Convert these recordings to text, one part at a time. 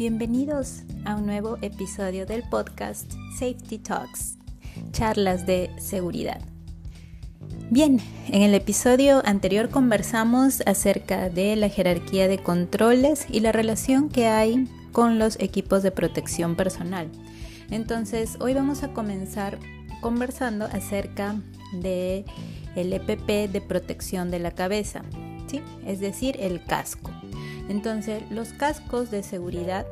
Bienvenidos a un nuevo episodio del podcast Safety Talks, charlas de seguridad. Bien, en el episodio anterior conversamos acerca de la jerarquía de controles y la relación que hay con los equipos de protección personal. Entonces, hoy vamos a comenzar conversando acerca de el EPP de protección de la cabeza, ¿sí? Es decir, el casco. Entonces, los cascos de seguridad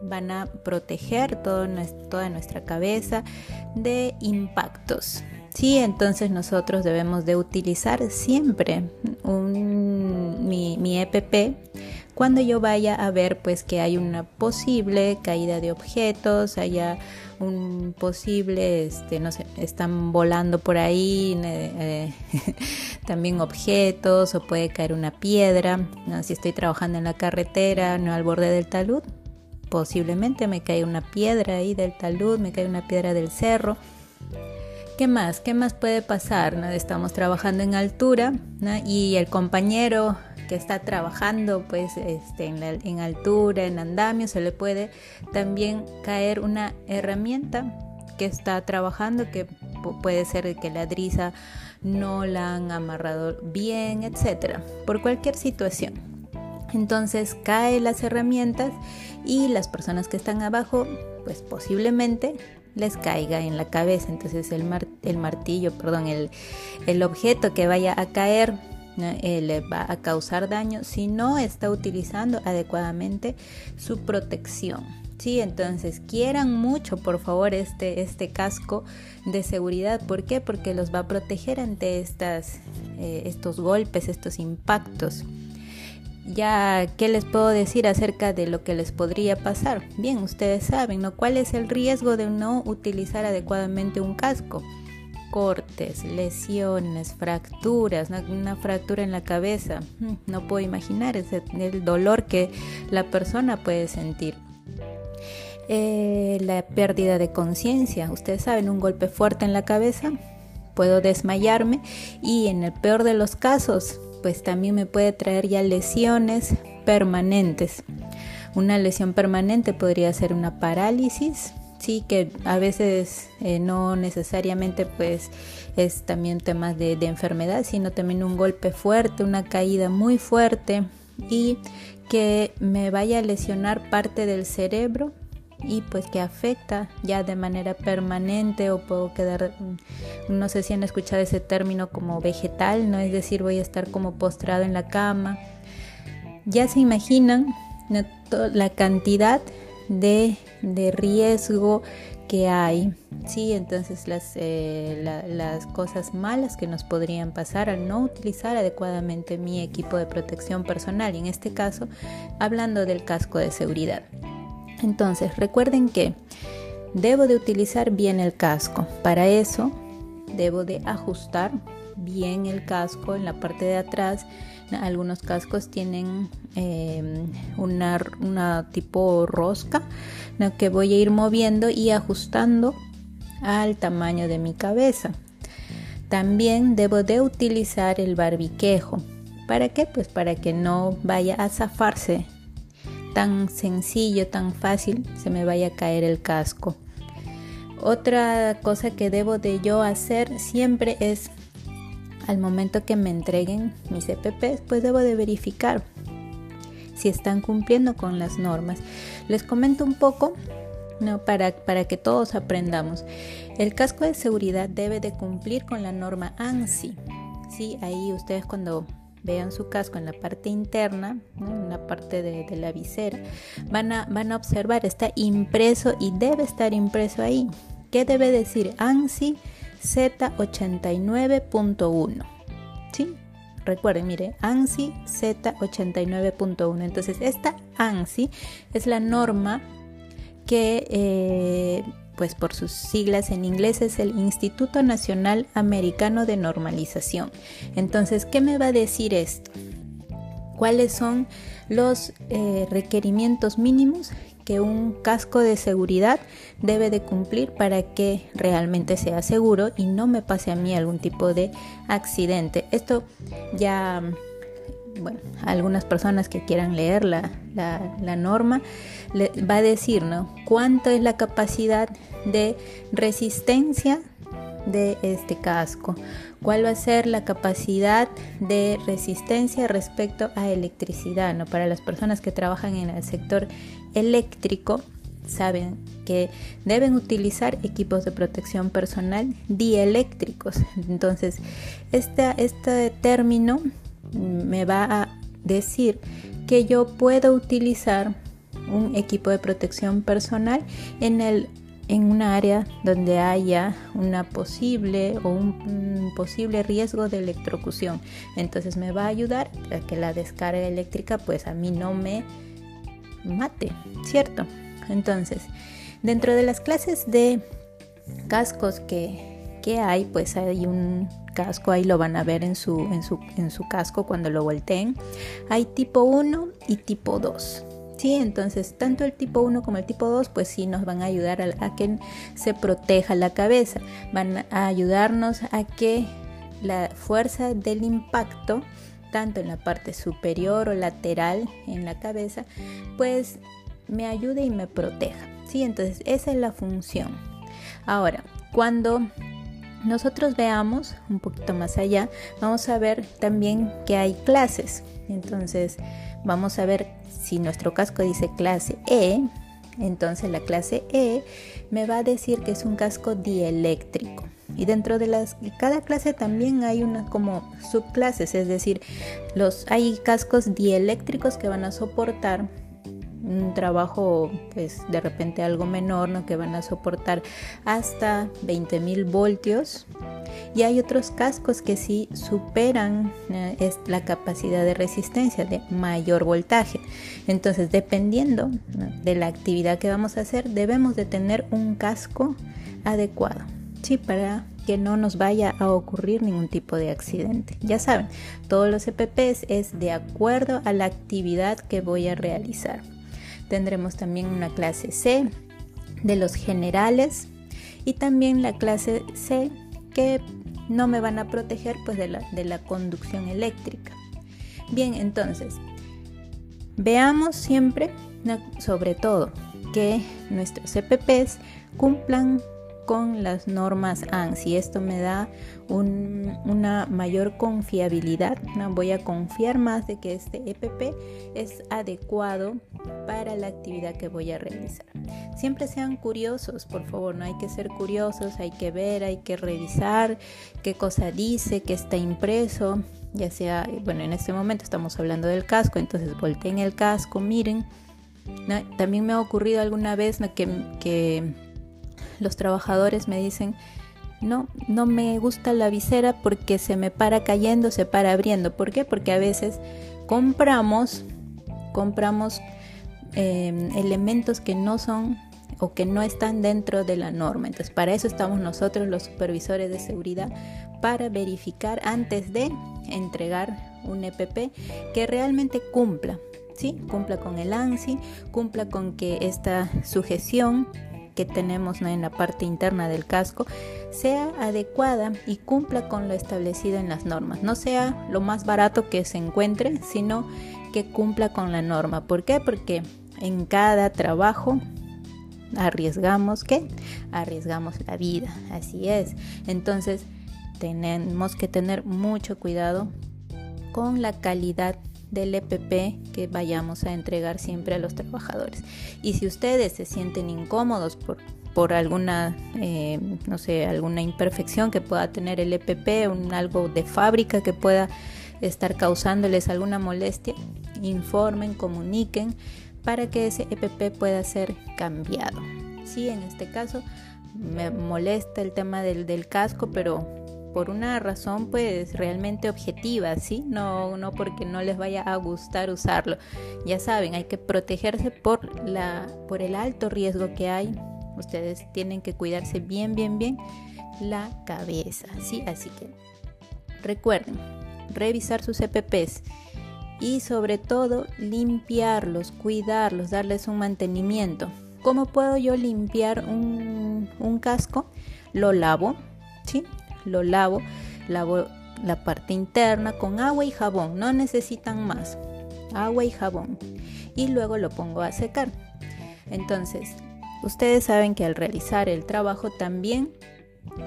van a proteger toda nuestra cabeza de impactos. Sí, entonces nosotros debemos de utilizar siempre mi, mi, EPP cuando yo vaya a ver pues que hay una posible caída de objetos, haya un posible, este, no sé, están volando por ahí eh, también objetos o puede caer una piedra, si estoy trabajando en la carretera, no al borde del talud, posiblemente me cae una piedra ahí del talud, me cae una piedra del cerro. ¿Qué más? ¿Qué más puede pasar? Estamos trabajando en altura y el compañero que está trabajando pues este, en, en altura, en andamio, se le puede también caer una herramienta que está trabajando, que puede ser que la driza no la han amarrado bien, etcétera, por cualquier situación. Entonces cae las herramientas y las personas que están abajo, pues posiblemente les caiga en la cabeza. Entonces el, martillo, perdón, el objeto que vaya a caer eh, le va a causar daño si no está utilizando adecuadamente su protección. Sí, entonces quieran mucho por favor este, este casco de seguridad. ¿Por qué? Porque los va a proteger ante estas, eh, estos golpes, estos impactos. Ya, ¿qué les puedo decir acerca de lo que les podría pasar? Bien, ustedes saben, ¿no? ¿Cuál es el riesgo de no utilizar adecuadamente un casco? Cortes, lesiones, fracturas, una fractura en la cabeza. Mm, no puedo imaginar el dolor que la persona puede sentir. Eh, la pérdida de conciencia. Ustedes saben, un golpe fuerte en la cabeza, puedo desmayarme y en el peor de los casos, pues también me puede traer ya lesiones permanentes. Una lesión permanente podría ser una parálisis, sí que a veces eh, no necesariamente pues es también temas de, de, enfermedad sino también un golpe fuerte una caída muy fuerte y que me vaya a lesionar parte del cerebro y pues que afecta ya de manera permanente o puedo quedar mm, no sé si han escuchado ese término como vegetal no es decir voy a estar como postrado en la cama. Ya se imaginan la cantidad de, riesgo que hay. Sí, entonces las, eh, las cosas malas que nos podrían pasar al no utilizar adecuadamente mi equipo de protección personal, y en este caso hablando del casco de seguridad. Entonces recuerden que debo de utilizar bien el casco. Para eso debo de ajustar bien el casco en la parte de atrás algunos cascos tienen em, una, tipo rosca que voy a ir moviendo y ajustando al tamaño de mi cabeza. También debo de utilizar el barbiquejo. ¿Para qué? Pues para que no vaya a zafarse tan sencillo, tan fácil, se me vaya a caer el casco. Otra cosa que debo de yo hacer siempre es al momento que me entreguen mis EPPs, pues debo de verificar si están cumpliendo con las normas. Les comento un poco ¿no? para, para que todos aprendamos. El casco de seguridad debe de cumplir con la norma ANSI. ¿sí? Ahí ustedes cuando vean su casco en la parte interna, en la parte de, de, la visera, van a, van a observar, está impreso y debe estar impreso ahí. ¿Qué debe decir ANSI? Z89.1. ¿Sí? Recuerden, mire, ANSI Z89.1. Entonces, esta ANSI es la norma que, eh, pues por sus siglas en inglés, es el Instituto Nacional Americano de Normalización. Entonces, ¿qué me va a decir esto? ¿Cuáles son los eh, requerimientos mínimos que un casco de seguridad debe de cumplir para que realmente sea seguro y no me pase a mí algún tipo de accidente. Esto ya, bueno, algunas personas que quieran leer la, la, norma va a decir ¿no? cuánto es la capacidad de resistencia de este casco, cuál va a ser la capacidad de resistencia respecto a electricidad. ¿no? Para las personas que trabajan en el sector eléctrico, saben que deben utilizar equipos de protección personal dieléctricos. Entonces, este término me va a decir que yo puedo utilizar un equipo de protección personal en el en un área donde haya una posible o un, posible riesgo de electrocución. Entonces me va a ayudar a que la descarga eléctrica pues a mí no me mate, ¿cierto? Entonces, dentro de las clases de cascos que, que hay, pues hay un casco, ahí lo van a ver en su, en su, en su casco cuando lo volteen. Hay tipo 1 y tipo 2. Sí, entonces tanto el tipo 1 como el tipo 2 pues sí nos van a ayudar a, a, que se proteja la cabeza, van a ayudarnos a que la fuerza del impacto tanto en la parte superior o lateral en la cabeza pues me ayude y me proteja. ¿sí? Entonces esa es la función. Ahora, cuando nosotros veamos un poquito más allá, vamos a ver también que hay clases. Entonces vamos a ver si nuestro casco dice clase E, entonces la clase E me va a decir que es un casco dieléctrico. Y dentro de las, cada clase también hay unas como subclases, es decir, los, hay cascos dieléctricos que van a soportar un trabajo pues de repente algo menor, ¿no? que van a soportar hasta 20.000 voltios. Y hay otros cascos que sí superan eh, la capacidad de resistencia de mayor voltaje. Entonces, dependiendo de la actividad que vamos a hacer, debemos de tener un casco adecuado, ¿sí? Para que no nos vaya a ocurrir ningún tipo de accidente. Ya saben, todos los EPPs es de acuerdo a la actividad que voy a realizar. Tendremos también una clase C de los generales y también la clase C que no me van a proteger pues de la, de la conducción eléctrica. Bien, entonces, veamos siempre, sobre todo, que nuestros EPPs cumplan con las normas ANSI. Esto me da una mayor confiabilidad. ¿no? Voy a confiar más de que este EPP es adecuado para la actividad que voy a realizar. Siempre sean curiosos, por favor, no hay que ser curiosos, hay que ver, hay que revisar qué cosa dice, qué está impreso, ya sea, bueno, en este momento estamos hablando del casco, entonces volteen el casco, miren. También me ha ocurrido alguna vez que, que los trabajadores me dicen, no, no me gusta la visera porque se me para cayendo, se para abriendo. ¿Por qué? Porque a veces compramos, compramos em, elementos que no son o que no están dentro de la norma. Entonces, para eso estamos nosotros los supervisores de seguridad, para verificar antes de entregar un EPP que realmente cumpla, ¿sí? Cumpla con el ANSI, cumpla con que esta sujeción que tenemos en la parte interna del casco sea adecuada y cumpla con lo establecido en las normas. No sea lo más barato que se encuentre, sino que cumpla con la norma. ¿Por qué? Porque en cada trabajo arriesgamos que arriesgamos la vida. Así es. Entonces tenemos que tener mucho cuidado con la calidad del EPP que vayamos a entregar siempre a los trabajadores. Y si ustedes se sienten incómodos por, por alguna, eh, no sé, alguna imperfección que pueda tener el EPP, un, algo de fábrica que pueda estar causándoles alguna molestia, informen, comuniquen para que ese EPP pueda ser cambiado. Sí, en este caso me molesta el tema del, del casco, pero por una razón pues realmente objetiva, ¿sí? No, no porque no les vaya a gustar usarlo. Ya saben, hay que protegerse por, la, por el alto riesgo que hay. Ustedes tienen que cuidarse bien, bien, bien la cabeza, ¿sí? Así que recuerden, revisar sus EPPs y sobre todo limpiarlos, cuidarlos, darles un mantenimiento. ¿Cómo puedo yo limpiar un, un casco? Lo lavo, ¿sí? Lo lavo, lavo la parte interna con agua y jabón, no necesitan más. agua y jabón y luego lo pongo a secar. Entonces, ustedes saben que al realizar el trabajo también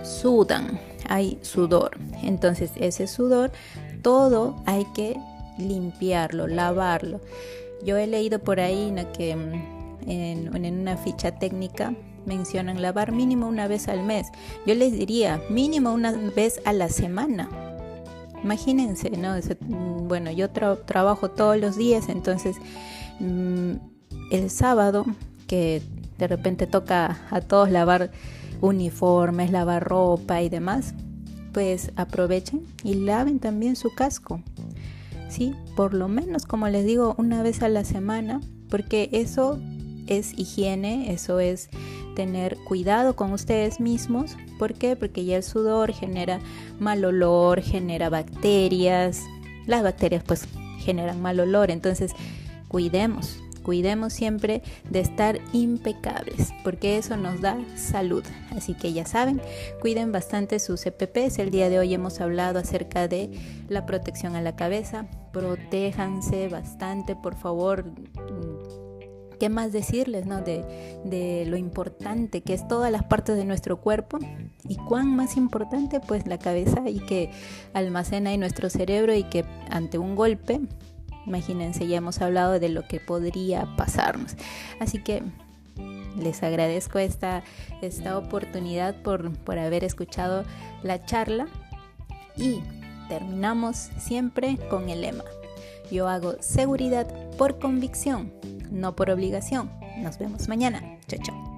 sudan, hay sudor. Entonces, ese sudor, todo hay que limpiarlo, lavarlo. Yo he leído por ahí que mm, en, en una ficha técnica mencionan lavar mínimo una vez al mes. Yo les diría mínimo una vez a la semana. Imagínense, ¿no? Bueno, yo trabajo todos los días, entonces mm, el sábado que de repente toca a todos lavar uniformes, lavar ropa y demás, pues aprovechen y laven también su casco. Sí, por lo menos como les digo, una vez a la semana, porque eso es higiene, eso es tener cuidado con ustedes mismos. ¿Por qué? Porque ya el sudor genera mal olor, genera bacterias. Las bacterias pues generan mal olor, entonces cuidemos, cuidemos siempre de estar impecables, porque eso nos da salud. Así que ya saben, cuiden bastante sus EPPs. El día de hoy hemos hablado acerca de la protección a la cabeza. Protéjanse bastante, por favor ¿qué más decirles ¿no? de, lo importante que es todas las partes de nuestro cuerpo? Y cuán más importante pues la cabeza y que almacena en nuestro cerebro y que ante un golpe, imagínense, ya hemos hablado de lo que podría pasarnos. Así que les agradezco esta, esta oportunidad por, por haber escuchado la charla y terminamos siempre con el lema. Yo hago seguridad por convicción no por obligación. Nos vemos mañana. Chao, chao.